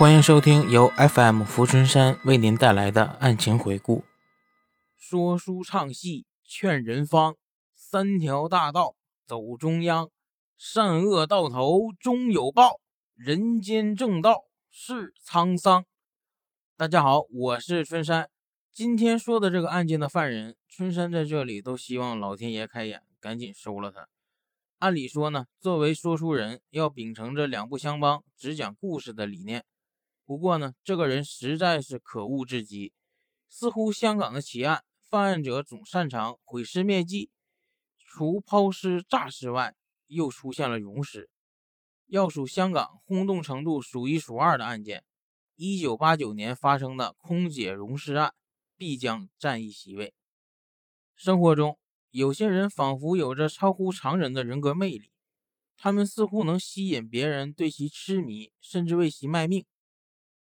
欢迎收听由 FM 浮春山为您带来的案情回顾。说书唱戏劝人方，三条大道走中央，善恶到头终有报，人间正道是沧桑。大家好，我是春山。今天说的这个案件的犯人，春山在这里都希望老天爷开眼，赶紧收了他。按理说呢，作为说书人，要秉承着两不相帮、只讲故事的理念。不过呢，这个人实在是可恶至极。似乎香港的奇案，犯案者总擅长毁尸灭迹，除抛尸诈尸外，又出现了溶尸。要数香港轰动程度数一数二的案件，一九八九年发生的空姐溶尸案必将占一席位。生活中。有些人仿佛有着超乎常人的人格魅力，他们似乎能吸引别人对其痴迷，甚至为其卖命。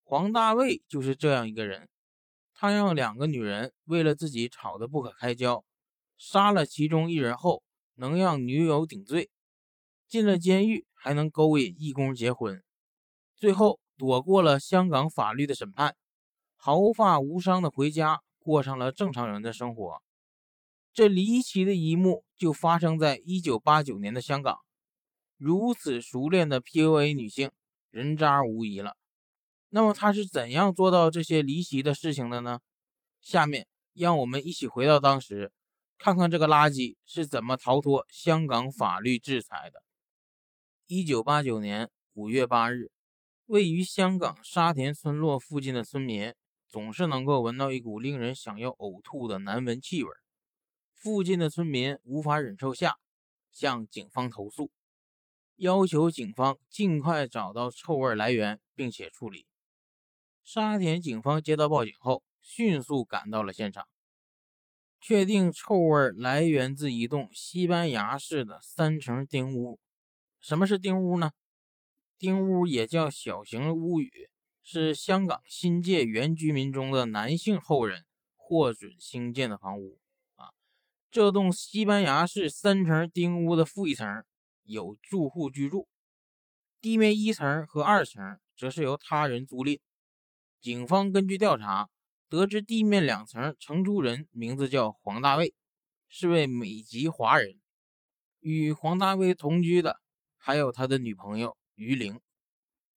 黄大卫就是这样一个人，他让两个女人为了自己吵得不可开交，杀了其中一人后，能让女友顶罪，进了监狱还能勾引义工结婚，最后躲过了香港法律的审判，毫发无伤的回家，过上了正常人的生活。这离奇的一幕就发生在一九八九年的香港。如此熟练的 PUA 女性，人渣无疑了。那么他是怎样做到这些离奇的事情的呢？下面让我们一起回到当时，看看这个垃圾是怎么逃脱香港法律制裁的。一九八九年五月八日，位于香港沙田村落附近的村民总是能够闻到一股令人想要呕吐的难闻气味。附近的村民无法忍受下，向警方投诉，要求警方尽快找到臭味来源，并且处理。沙田警方接到报警后，迅速赶到了现场，确定臭味来源自一栋西班牙式的三层丁屋。什么是丁屋呢？丁屋也叫小型屋宇，是香港新界原居民中的男性后人获准兴建的房屋。啊这栋西班牙式三层丁屋的负一层有住户居住，地面一层和二层则是由他人租赁。警方根据调查得知，地面两层承租人名字叫黄大卫，是位美籍华人。与黄大卫同居的还有他的女朋友于玲。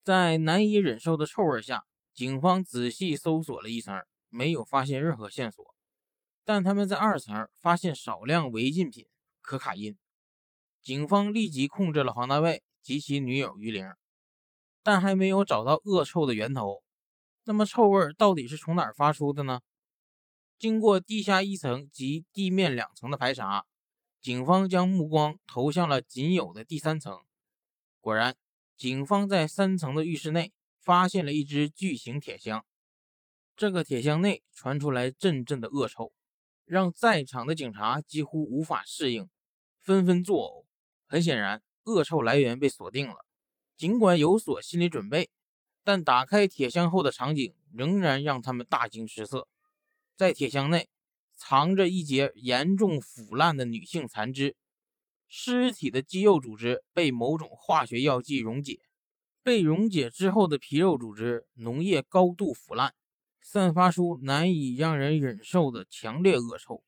在难以忍受的臭味下，警方仔细搜索了一层，没有发现任何线索。但他们在二层发现少量违禁品可卡因，警方立即控制了黄大卫及其女友于玲，但还没有找到恶臭的源头。那么臭味到底是从哪儿发出的呢？经过地下一层及地面两层的排查，警方将目光投向了仅有的第三层。果然，警方在三层的浴室内发现了一只巨型铁箱，这个铁箱内传出来阵阵的恶臭。让在场的警察几乎无法适应，纷纷作呕。很显然，恶臭来源被锁定了。尽管有所心理准备，但打开铁箱后的场景仍然让他们大惊失色。在铁箱内藏着一截严重腐烂的女性残肢，尸体的肌肉组织被某种化学药剂溶解，被溶解之后的皮肉组织脓液高度腐烂。散发出难以让人忍受的强烈恶臭。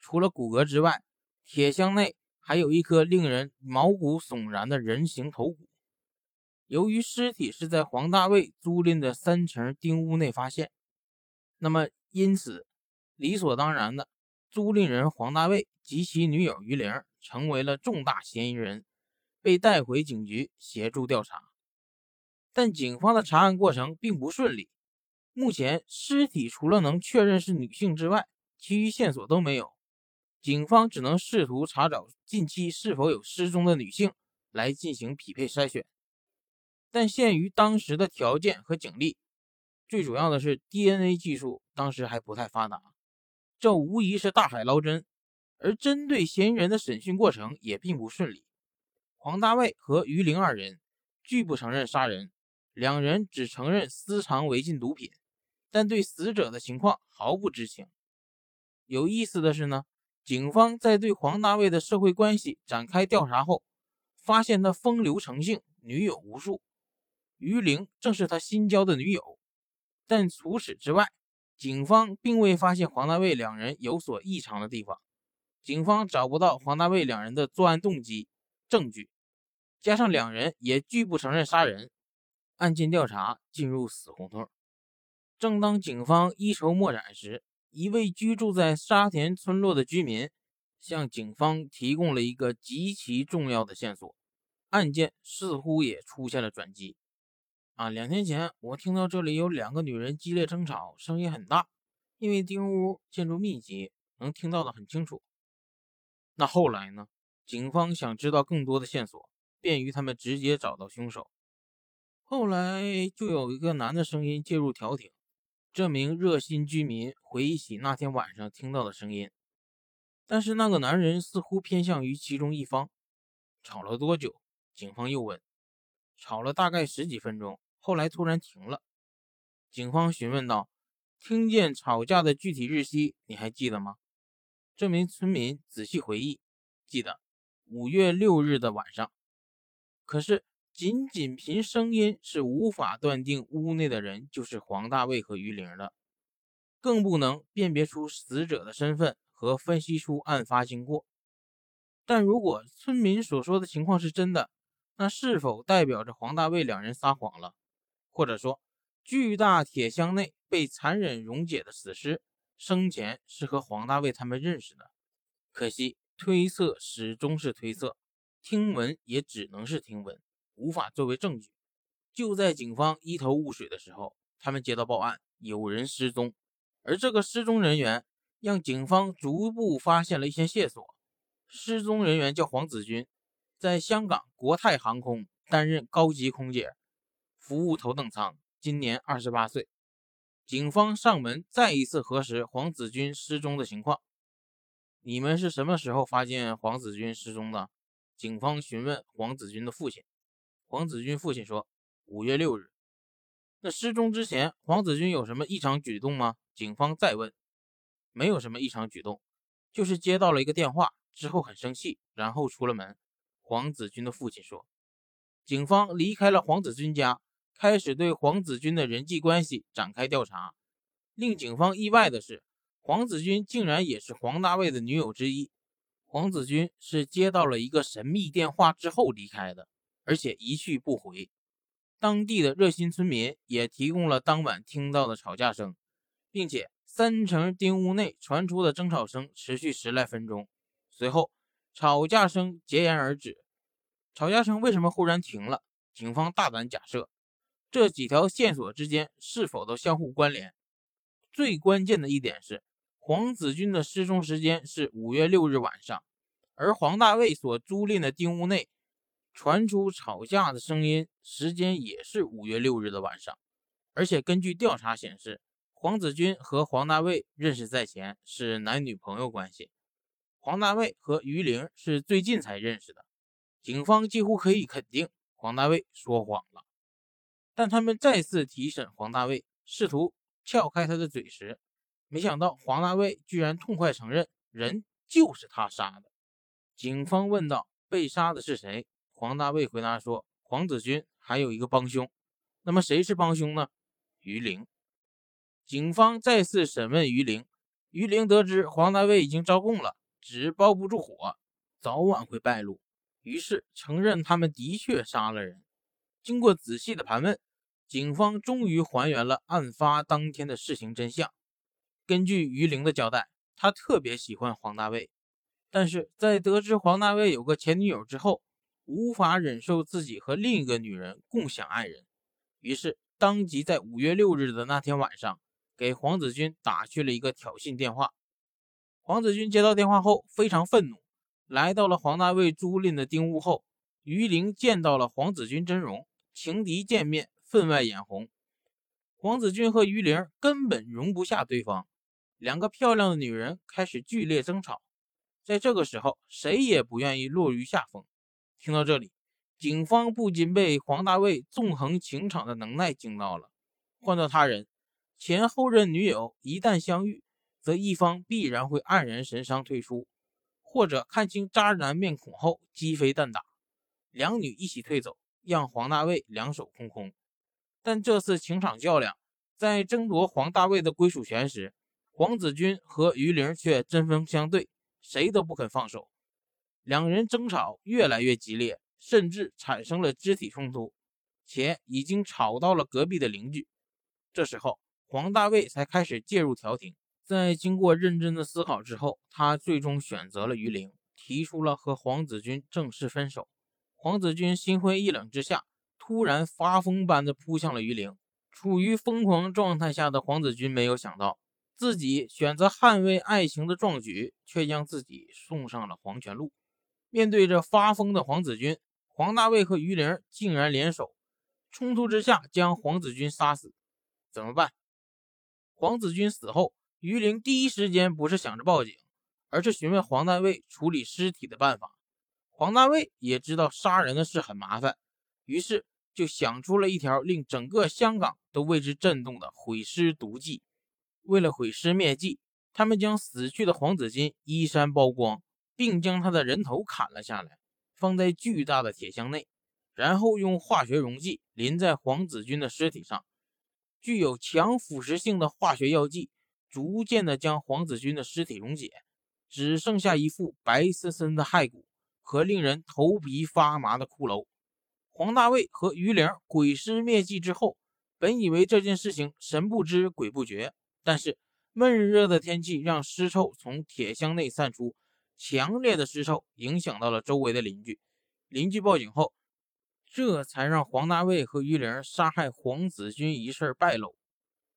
除了骨骼之外，铁箱内还有一颗令人毛骨悚然的人形头骨。由于尸体是在黄大卫租赁的三层丁屋内发现，那么因此理所当然的，租赁人黄大卫及其女友于玲成为了重大嫌疑人，被带回警局协助调查。但警方的查案过程并不顺利。目前，尸体除了能确认是女性之外，其余线索都没有。警方只能试图查找近期是否有失踪的女性来进行匹配筛选，但限于当时的条件和警力，最主要的是 DNA 技术当时还不太发达，这无疑是大海捞针。而针对嫌疑人的审讯过程也并不顺利。黄大卫和于玲二人拒不承认杀人，两人只承认私藏违禁毒品。但对死者的情况毫不知情。有意思的是呢，警方在对黄大卫的社会关系展开调查后，发现他风流成性，女友无数。于玲正是他新交的女友。但除此之外，警方并未发现黄大卫两人有所异常的地方。警方找不到黄大卫两人的作案动机、证据，加上两人也拒不承认杀人，案件调查进入死胡同。正当警方一筹莫展时，一位居住在沙田村落的居民向警方提供了一个极其重要的线索，案件似乎也出现了转机。啊，两天前我听到这里有两个女人激烈争吵，声音很大，因为丁屋建筑密集，能听到的很清楚。那后来呢？警方想知道更多的线索，便于他们直接找到凶手。后来就有一个男的声音介入调停。这名热心居民回忆起那天晚上听到的声音，但是那个男人似乎偏向于其中一方。吵了多久？警方又问。吵了大概十几分钟，后来突然停了。警方询问道：“听见吵架的具体日期你还记得吗？”这名村民仔细回忆，记得五月六日的晚上。可是。仅仅凭声音是无法断定屋内的人就是黄大卫和于玲的，更不能辨别出死者的身份和分析出案发经过。但如果村民所说的情况是真的，那是否代表着黄大卫两人撒谎了？或者说，巨大铁箱内被残忍溶解的死尸生前是和黄大卫他们认识的？可惜，推测始终是推测，听闻也只能是听闻。无法作为证据。就在警方一头雾水的时候，他们接到报案，有人失踪。而这个失踪人员让警方逐步发现了一些线索。失踪人员叫黄子君，在香港国泰航空担任高级空姐，服务头等舱，今年二十八岁。警方上门再一次核实黄子君失踪的情况。你们是什么时候发现黄子君失踪的？警方询问黄子君的父亲。黄子君父亲说：“五月六日，那失踪之前，黄子君有什么异常举动吗？”警方再问：“没有什么异常举动，就是接到了一个电话之后很生气，然后出了门。”黄子君的父亲说：“警方离开了黄子君家，开始对黄子君的人际关系展开调查。令警方意外的是，黄子君竟然也是黄大卫的女友之一。黄子君是接到了一个神秘电话之后离开的。”而且一去不回，当地的热心村民也提供了当晚听到的吵架声，并且三层丁屋内传出的争吵声持续十来分钟，随后吵架声戛然而止。吵架声为什么忽然停了？警方大胆假设，这几条线索之间是否都相互关联？最关键的一点是，黄子君的失踪时间是五月六日晚上，而黄大卫所租赁的丁屋内。传出吵架的声音，时间也是五月六日的晚上，而且根据调查显示，黄子君和黄大卫认识在前，是男女朋友关系。黄大卫和于玲是最近才认识的，警方几乎可以肯定黄大卫说谎了。但他们再次提审黄大卫，试图撬开他的嘴时，没想到黄大卫居然痛快承认，人就是他杀的。警方问道：“被杀的是谁？”黄大卫回答说：“黄子君还有一个帮凶，那么谁是帮凶呢？”于玲。警方再次审问于玲，于玲得知黄大卫已经招供了，纸包不住火，早晚会败露，于是承认他们的确杀了人。经过仔细的盘问，警方终于还原了案发当天的事情真相。根据于玲的交代，他特别喜欢黄大卫，但是在得知黄大卫有个前女友之后。无法忍受自己和另一个女人共享爱人，于是当即在五月六日的那天晚上，给黄子君打去了一个挑衅电话。黄子君接到电话后非常愤怒，来到了黄大卫租赁的丁屋后，于玲见到了黄子君真容，情敌见面，分外眼红。黄子君和于玲根本容不下对方，两个漂亮的女人开始剧烈争吵。在这个时候，谁也不愿意落于下风。听到这里，警方不禁被黄大卫纵横情场的能耐惊到了。换做他人，前后任女友一旦相遇，则一方必然会黯然神伤退出，或者看清渣男面孔后鸡飞蛋打。两女一起退走，让黄大卫两手空空，但这次情场较量，在争夺黄大卫的归属权时，黄子君和于玲却针锋相对，谁都不肯放手。两人争吵越来越激烈，甚至产生了肢体冲突，且已经吵到了隔壁的邻居。这时候，黄大卫才开始介入调停。在经过认真的思考之后，他最终选择了于玲，提出了和黄子君正式分手。黄子君心灰意冷之下，突然发疯般的扑向了于玲。处于疯狂状态下的黄子君没有想到，自己选择捍卫爱情的壮举，却将自己送上了黄泉路。面对着发疯的黄子君，黄大卫和于玲竟然联手，冲突之下将黄子君杀死。怎么办？黄子君死后。于玲第一时间不是想着报警，而是询问黄大卫处理尸体的办法。黄大卫也知道杀人的事很麻烦，于是就想出了一条令整个香港都为之震动的毁尸毒计。为了毁尸灭迹，他们将死去的黄子君衣衫剥光，并将他的人头砍了下来，放在巨大的铁箱内，然后用化学溶剂淋在黄子君的尸体上。具有强腐蚀性的化学药剂。逐渐的将黄子君的尸体溶解，只剩下一副白森森的骸骨和令人头皮发麻的骷髅。黄大卫和于玲毁尸灭迹之后，本以为这件事情神不知鬼不觉，但是闷热的天气让尸臭从铁箱内散出，强烈的尸臭影响到了周围的邻居。邻居报警后，这才让黄大卫和于玲杀害黄子君一事败露。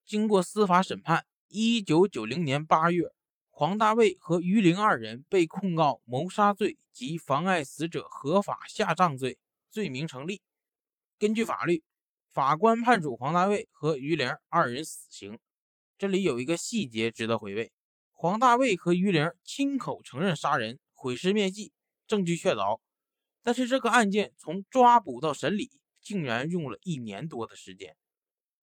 经过司法审判。一九九零年八月，黄大卫和于玲二人被控告谋杀罪及妨碍死者合法下葬罪，罪名成立。根据法律，法官判处黄大卫和于玲二人死刑。这里有一个细节值得回味：黄大卫和于玲亲口承认杀人、毁尸灭迹，证据确凿。但是这个案件从抓捕到审理，竟然用了一年多的时间。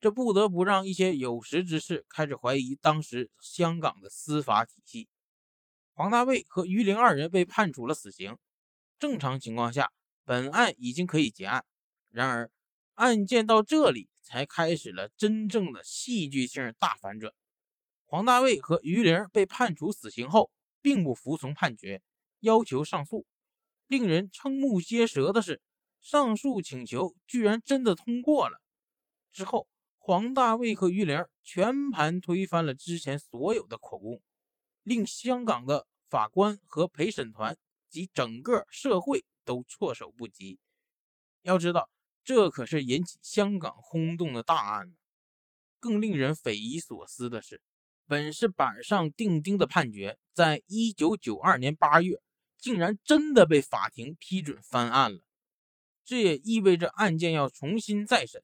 这不得不让一些有识之士开始怀疑当时香港的司法体系。黄大卫和于玲二人被判处了死刑。正常情况下，本案已经可以结案。然而，案件到这里才开始了真正的戏剧性大反转。黄大卫和于玲被判处死刑后，并不服从判决，要求上诉。令人瞠目结舌的是，上诉请求居然真的通过了。之后。黄大卫和于玲全盘推翻了之前所有的口供，令香港的法官和陪审团及整个社会都措手不及。要知道，这可是引起香港轰动的大案。更令人匪夷所思的是，本是板上钉钉的判决，在一九九二年八月，竟然真的被法庭批准翻案了。这也意味着案件要重新再审。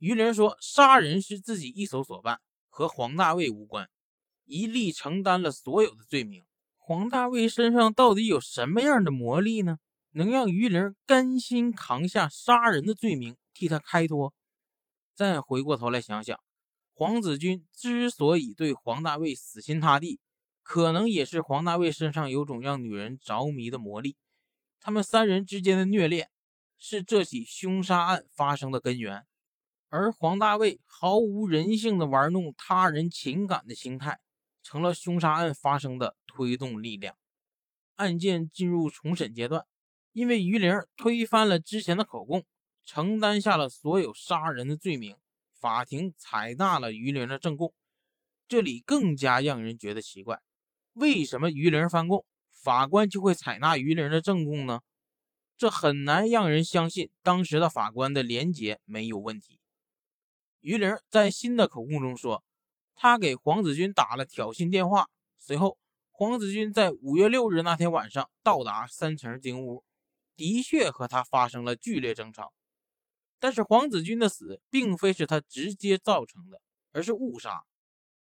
于玲说：“杀人是自己一手所办，和黄大卫无关，一力承担了所有的罪名。黄大卫身上到底有什么样的魔力呢？能让于玲甘心扛下杀人的罪名，替他开脱？再回过头来想想，黄子君之所以对黄大卫死心塌地，可能也是黄大卫身上有种让女人着迷的魔力。他们三人之间的虐恋，是这起凶杀案发生的根源。”而黄大卫毫无人性的玩弄他人情感的心态，成了凶杀案发生的推动力量。案件进入重审阶段，因为于玲推翻了之前的口供，承担下了所有杀人的罪名，法庭采纳了于玲的证供。这里更加让人觉得奇怪：为什么于玲翻供，法官就会采纳于玲的证供呢？这很难让人相信当时的法官的廉洁没有问题。于玲在新的口供中说，他给黄子君打了挑衅电话。随后，黄子君在五月六日那天晚上到达三层丁屋，的确和他发生了剧烈争吵。但是，黄子君的死并非是他直接造成的，而是误杀。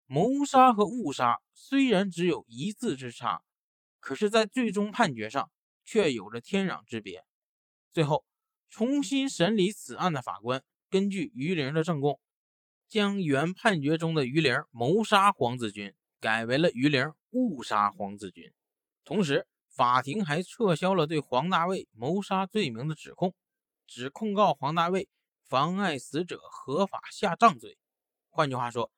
谋杀和误杀虽然只有一字之差，可是，在最终判决上却有着天壤之别。最后，重新审理此案的法官。根据于玲的证供，将原判决中的于玲谋杀黄子君改为了于玲误杀黄子君。同时，法庭还撤销了对黄大卫谋杀罪名的指控，只控告黄大卫妨碍死者合法下葬罪。换句话说，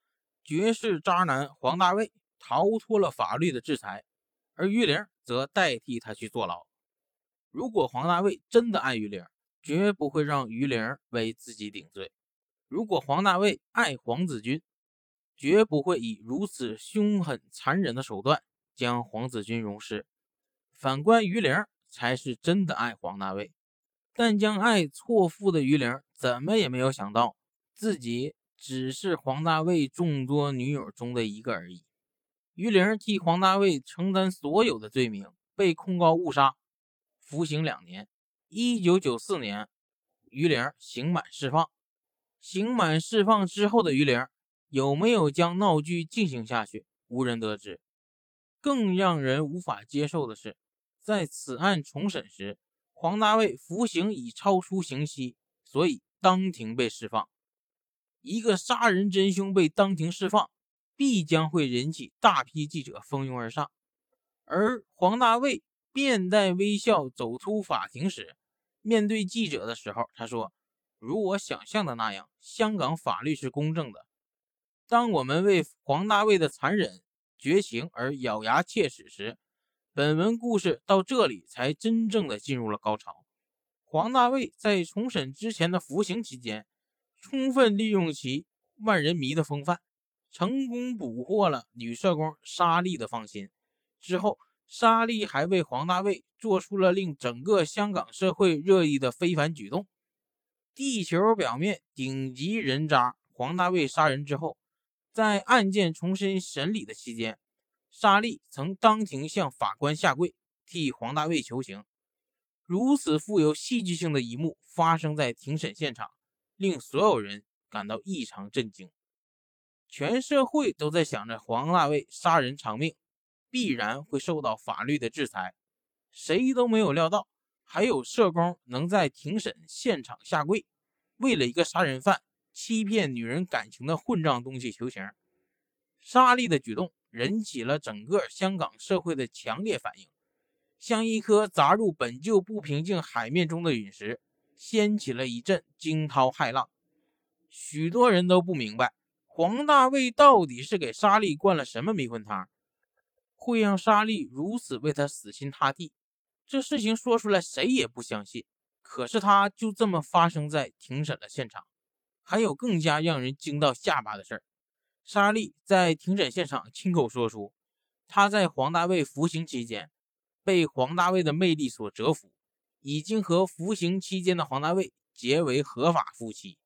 绝世渣男黄大卫逃脱了法律的制裁，而于玲则代替他去坐牢。如果黄大卫真的爱于玲，绝不会让于玲为自己顶罪；如果黄大卫爱黄子君，绝不会以如此凶狠残忍的手段将黄子君溶尸。反观于玲，才是真的爱黄大卫。但将爱错付的于玲，怎么也没有想到自己只是黄大卫众多女友中的一个而已。于玲替黄大卫承担所有的罪名，被控告误杀，服刑两年。一九九四年，于玲刑满释放。刑满释放之后的于玲，有没有将闹剧进行下去，无人得知。更让人无法接受的是，在此案重审时。黄大卫服刑已超出刑期，所以当庭被释放。一个杀人真凶被当庭释放，必将会引起大批记者蜂拥而上。而黄大卫面带微笑走出法庭时，面对记者的时候，他说：“如我想象的那样，香港法律是公正的。当我们为黄大卫的残忍绝情而咬牙切齿时。”本文故事到这里才真正的进入了高潮。黄大卫在重审之前的服刑期间，充分利用其万人迷的风范，成功捕获了女社工沙莉的芳心。之后，沙莉还为黄大卫做出了令整个香港社会热议的非凡举动。地球表面顶级人渣黄大卫杀人之后，在案件重新审理的期间。沙莉曾当庭向法官下跪，替黄大卫求情。如此富有戏剧性的一幕发生在庭审现场，令所有人感到异常震惊。全社会都在想着黄大卫杀人偿命，必然会受到法律的制裁。谁都没有料到，还有社工能在庭审现场下跪，为了一个杀人犯欺骗女人感情的混账东西求情。沙莉的举动。引起了整个香港社会的强烈反应，像一颗砸入本就不平静海面中的陨石，掀起了一阵惊涛骇浪。许多人都不明白，黄大卫到底是给沙莉灌了什么迷魂汤，会让沙莉如此为他死心塌地。这事情说出来谁也不相信，可是他就这么发生在庭审的现场。还有更加让人惊到下巴的事儿。沙莉在庭审现场亲口说出，她在黄大卫服刑期间被黄大卫的魅力所折服，已经和服刑期间的黄大卫结为合法夫妻。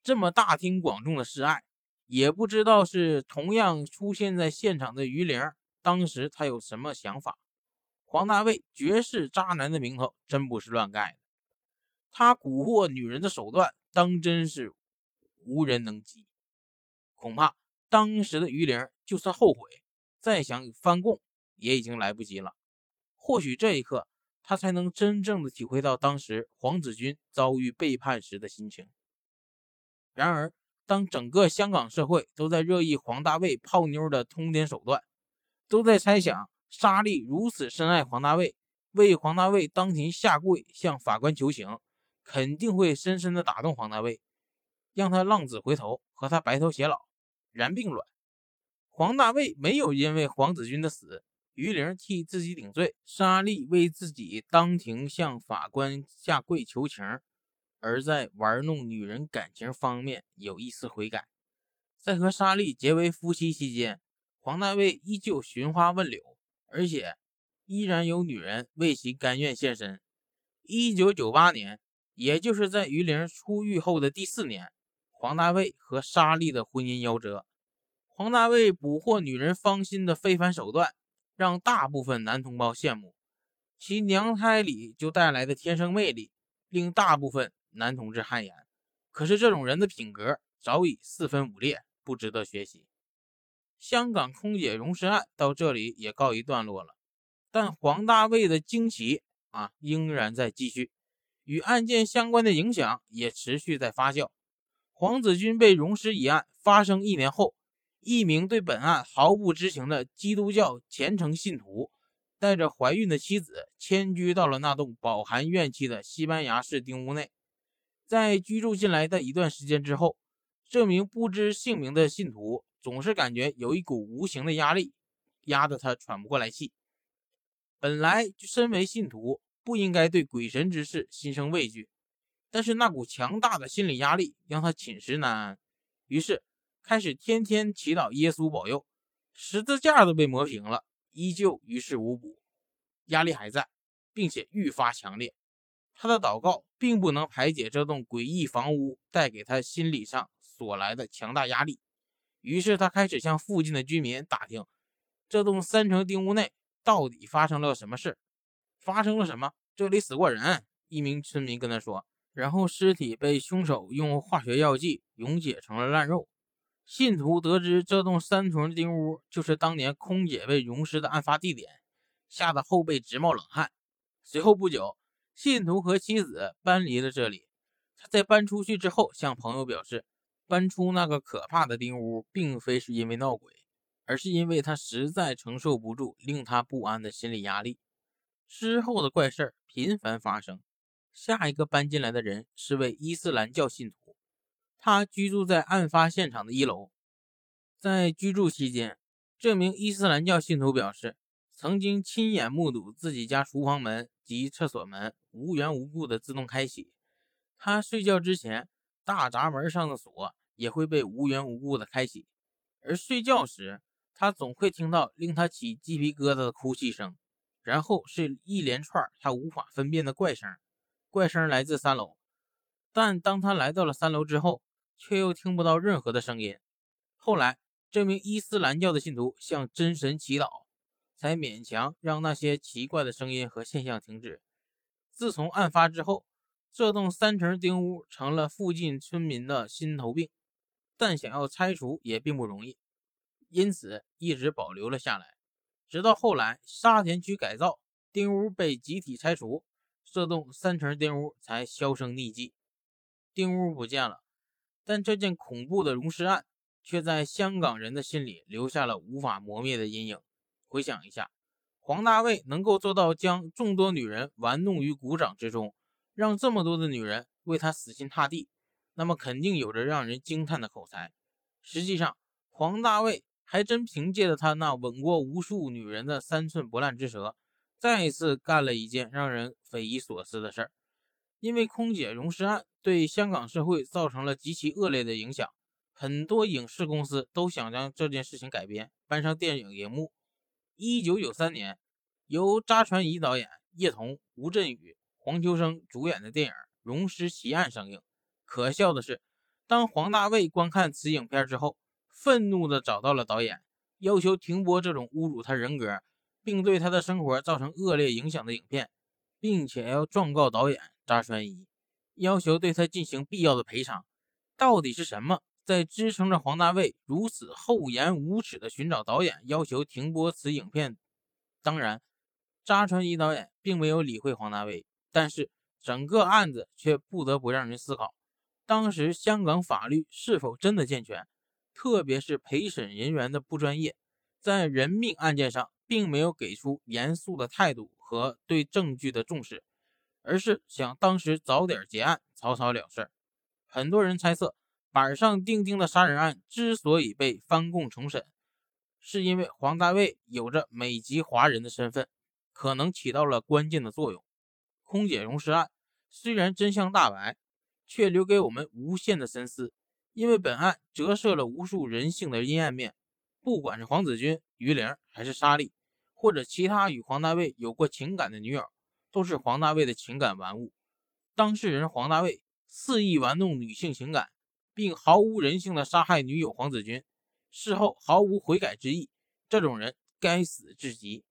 这么大庭广众的示爱，也不知道是同样出现在现场的于玲，当时他有什么想法？黄大卫绝世渣男的名头真不是乱盖的，他蛊惑女人的手段当真是无人能及。恐怕当时的于玲就算后悔，再想翻供也已经来不及了。或许这一刻，他才能真正的体会到当时黄子君遭遇背叛时的心情。然而，当整个香港社会都在热议黄大卫泡妞的通奸手段，都在猜想沙莉如此深爱黄大卫，为黄大卫当庭下跪向法官求情，肯定会深深的打动黄大卫，让他浪子回头，和他白头偕老。然并卵，黄大卫没有因为黄子君的死，于玲替自己顶罪，沙莉为自己当庭向法官下跪求情，而在玩弄女人感情方面有一丝悔改。在和沙莉结为夫妻期间，黄大卫依旧寻花问柳，而且依然有女人为其甘愿献身。一九九八年，也就是在于玲出狱后的第四年。黄大卫和沙莉的婚姻夭折。黄大卫捕获女人芳心的非凡手段，让大部分男同胞羡慕。其娘胎里就带来的天生魅力，令大部分男同志汗颜。可是这种人的品格早已四分五裂，不值得学习。香港空姐容尸案到这里也告一段落了，但黄大卫的惊奇啊，仍然在继续，与案件相关的影响也持续在发酵。黄子君被容尸一案发生一年后，一名对本案毫不知情的基督教虔诚信徒，带着怀孕的妻子迁居到了那栋饱含怨气的西班牙式丁屋内。在居住进来的一段时间之后，这名不知姓名的信徒总是感觉有一股无形的压力，压得他喘不过来气。本来就身为信徒，不应该对鬼神之事心生畏惧，但是那股强大的心理压力让他寝食难安，于是开始天天祈祷耶稣保佑。十字架都被磨平了，依旧于事无补，压力还在，并且愈发强烈。他的祷告并不能排解这栋诡异房屋带给他心理上所来的强大压力，于是他开始向附近的居民打听，这栋三层丁屋内到底发生了什么事？发生了什么？这里死过人？一名村民跟他说。然后尸体被凶手用化学药剂溶解成了烂肉。信徒得知这栋三层丁屋就是当年空姐被溶尸的案发地点，吓得后背直冒冷汗。随后不久。信徒和妻子搬离了这里。他在搬出去之后，向朋友表示，搬出那个可怕的丁屋，并非是因为闹鬼，而是因为他实在承受不住令他不安的心理压力。之后的怪事频繁发生。下一个搬进来的人是位伊斯兰教信徒，他居住在案发现场的一楼。在居住期间，这名伊斯兰教信徒表示，曾经亲眼目睹自己家厨房门。及厕所门无缘无故的自动开启，他睡觉之前，大闸门上的锁也会被无缘无故的开启，而睡觉时，他总会听到令他起鸡皮疙瘩的哭泣声，然后是一连串他无法分辨的怪声，怪声来自三楼，但当他来到了三楼之后，却又听不到任何的声音。后来，这名伊斯兰教的信徒向真神祈祷。才勉强让那些奇怪的声音和现象停止。自从案发之后，这栋三层丁屋成了附近村民的心头病，但想要拆除也并不容易，因此一直保留了下来。直到后来沙田区改造，丁屋被集体拆除，这栋三层丁屋才销声匿迹。丁屋不见了，但这件恐怖的溶尸案却在香港人的心里留下了无法磨灭的阴影。回想一下，黄大卫能够做到将众多女人玩弄于股掌之中，让这么多的女人为他死心塌地，那么肯定有着让人惊叹的口才。实际上，黄大卫还真凭借着他那吻过无数女人的三寸不烂之舌，再一次干了一件让人匪夷所思的事儿。因为空姐容尸案对香港社会造成了极其恶劣的影响，很多影视公司都想将这件事情改编，搬上电影荧幕。一九九三年，由查传仪导演、叶童、吴镇宇、黄秋生主演的电影《荣尸奇案》上映。可笑的是，当黄大卫观看此影片之后，愤怒地找到了导演，要求停播这种侮辱他人格，并对他的生活造成恶劣影响的影片，并且要状告导演查传仪，要求对他进行必要的赔偿。到底是什么？在支撑着黄大卫如此厚颜无耻的寻找导演，要求停播此影片。当然，扎川一导演并没有理会黄大卫，但是整个案子却不得不让人思考：当时香港法律是否真的健全？特别是陪审人员的不专业，在人命案件上并没有给出严肃的态度和对证据的重视，而是想当时早点结案，草草了事。很多人猜测。板上钉钉的杀人案之所以被翻供重审，是因为黄大卫有着美籍华人的身份，可能起到了关键的作用。空姐容尸案虽然真相大白，却留给我们无限的深思，因为本案折射了无数人性的阴暗面。不管是黄子君、于玲，还是莎莉，或者其他与黄大卫有过情感的女友，都是黄大卫的情感玩物。当事人黄大卫肆意玩弄女性情感。并毫无人性的杀害女友黄子君，事后毫无悔改之意，这种人该死至极。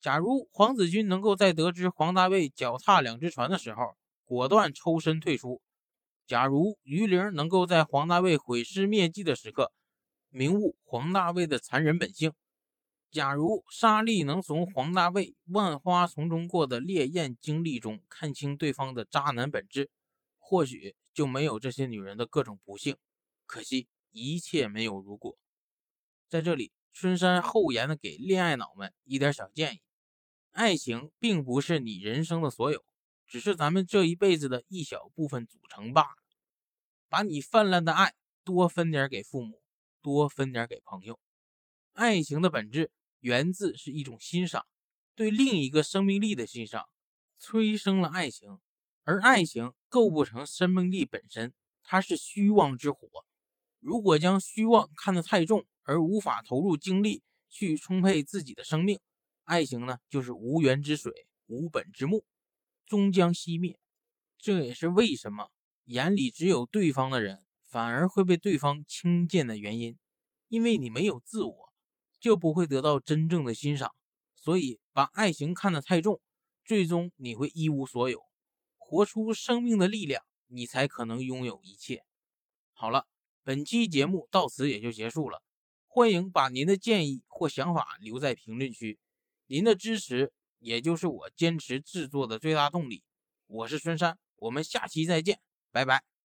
假如黄子君能够在得知黄大卫脚踏两只船的时候果断抽身退出；假如于玲能够在黄大卫毁尸灭迹的时刻明悟黄大卫的残忍本性；假如莎莉能从黄大卫万花丛中过的烈焰经历中看清对方的渣男本质，或许。就没有这些女人的各种不幸，可惜一切没有如果。在这里，春山厚颜的给恋爱脑们一点小建议：爱情并不是你人生的所有，只是咱们这一辈子的一小部分组成罢了。把你泛滥的爱多分点给父母，多分点给朋友。爱情的本质源自是一种欣赏，对另一个生命力的欣赏，催生了爱情。而爱情构不成生命力本身，它是虚妄之火。如果将虚妄看得太重，而无法投入精力去充沛自己的生命，爱情呢，就是无源之水，无本之木，终将熄灭。这也是为什么眼里只有对方的人，反而会被对方轻贱的原因。因为你没有自我，就不会得到真正的欣赏。所以，把爱情看得太重，最终你会一无所有。活出生命的力量，你才可能拥有一切。好了，本期节目到此也就结束了。欢迎把您的建议或想法留在评论区，您的支持也就是我坚持制作的最大动力。我是孙山，我们下期再见，拜拜。